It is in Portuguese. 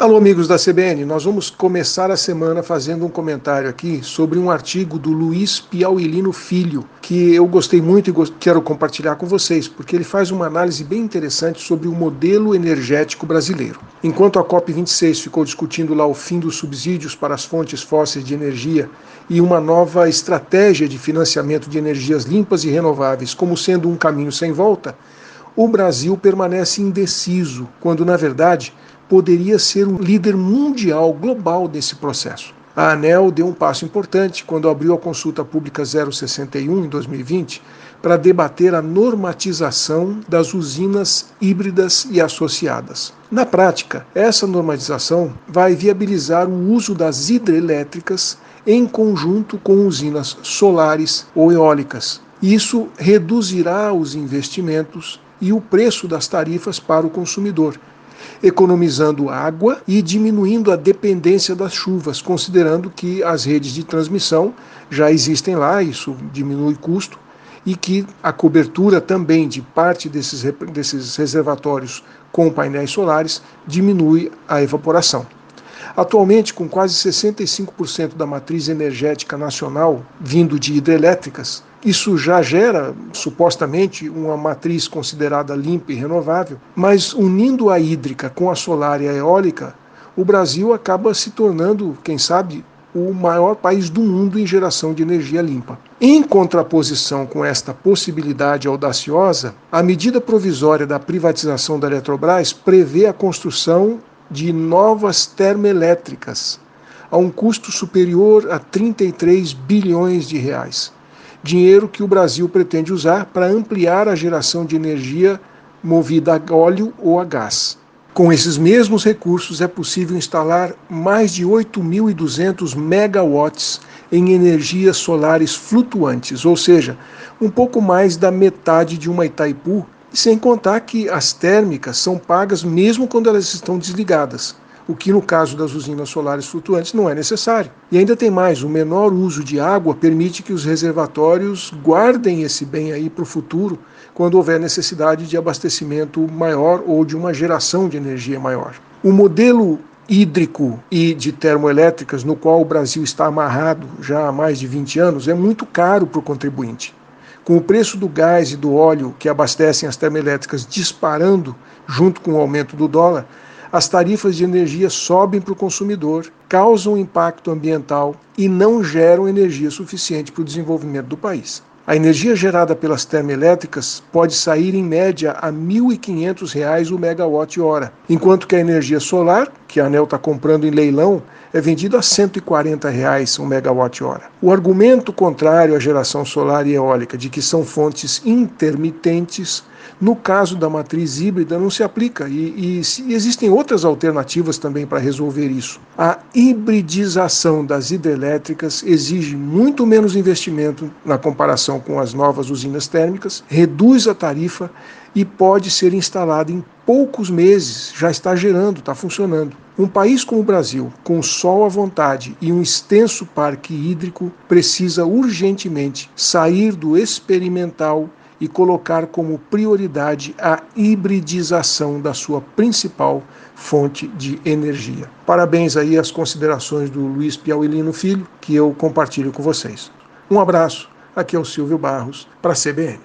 Alô, amigos da CBN, nós vamos começar a semana fazendo um comentário aqui sobre um artigo do Luiz Piauilino Filho, que eu gostei muito e quero compartilhar com vocês, porque ele faz uma análise bem interessante sobre o modelo energético brasileiro. Enquanto a COP26 ficou discutindo lá o fim dos subsídios para as fontes fósseis de energia e uma nova estratégia de financiamento de energias limpas e renováveis como sendo um caminho sem volta, o Brasil permanece indeciso, quando na verdade poderia ser um líder mundial, global desse processo. A ANEL deu um passo importante quando abriu a consulta pública 061 em 2020 para debater a normatização das usinas híbridas e associadas. Na prática, essa normatização vai viabilizar o uso das hidrelétricas em conjunto com usinas solares ou eólicas. Isso reduzirá os investimentos e o preço das tarifas para o consumidor, economizando água e diminuindo a dependência das chuvas, considerando que as redes de transmissão já existem lá, isso diminui custo, e que a cobertura também de parte desses, desses reservatórios com painéis solares diminui a evaporação. Atualmente, com quase 65% da matriz energética nacional vindo de hidrelétricas, isso já gera, supostamente, uma matriz considerada limpa e renovável, mas unindo a hídrica com a solar e a eólica, o Brasil acaba se tornando, quem sabe, o maior país do mundo em geração de energia limpa. Em contraposição com esta possibilidade audaciosa, a medida provisória da privatização da Eletrobras prevê a construção de novas termoelétricas a um custo superior a 33 bilhões de reais dinheiro que o Brasil pretende usar para ampliar a geração de energia movida a óleo ou a gás. Com esses mesmos recursos é possível instalar mais de 8.200 megawatts em energias solares flutuantes, ou seja, um pouco mais da metade de uma Itaipu, sem contar que as térmicas são pagas mesmo quando elas estão desligadas o que no caso das usinas solares flutuantes não é necessário. E ainda tem mais: o menor uso de água permite que os reservatórios guardem esse bem aí para o futuro, quando houver necessidade de abastecimento maior ou de uma geração de energia maior. O modelo hídrico e de termoelétricas, no qual o Brasil está amarrado já há mais de 20 anos, é muito caro para o contribuinte. Com o preço do gás e do óleo que abastecem as termoelétricas disparando junto com o aumento do dólar, as tarifas de energia sobem para o consumidor, causam impacto ambiental e não geram energia suficiente para o desenvolvimento do país. A energia gerada pelas termoelétricas pode sair em média a R$ 1.500 o megawatt-hora, enquanto que a energia solar, que a ANEL está comprando em leilão, é vendida a 140 reais um megawatt-hora. O argumento contrário à geração solar e eólica de que são fontes intermitentes no caso da matriz híbrida, não se aplica e, e existem outras alternativas também para resolver isso. A hibridização das hidrelétricas exige muito menos investimento na comparação com as novas usinas térmicas, reduz a tarifa e pode ser instalada em poucos meses, já está gerando, está funcionando. Um país como o Brasil, com sol à vontade e um extenso parque hídrico, precisa urgentemente sair do experimental e colocar como prioridade a hibridização da sua principal fonte de energia. Parabéns aí às considerações do Luiz Piauilino Filho, que eu compartilho com vocês. Um abraço, aqui é o Silvio Barros, para a CBN.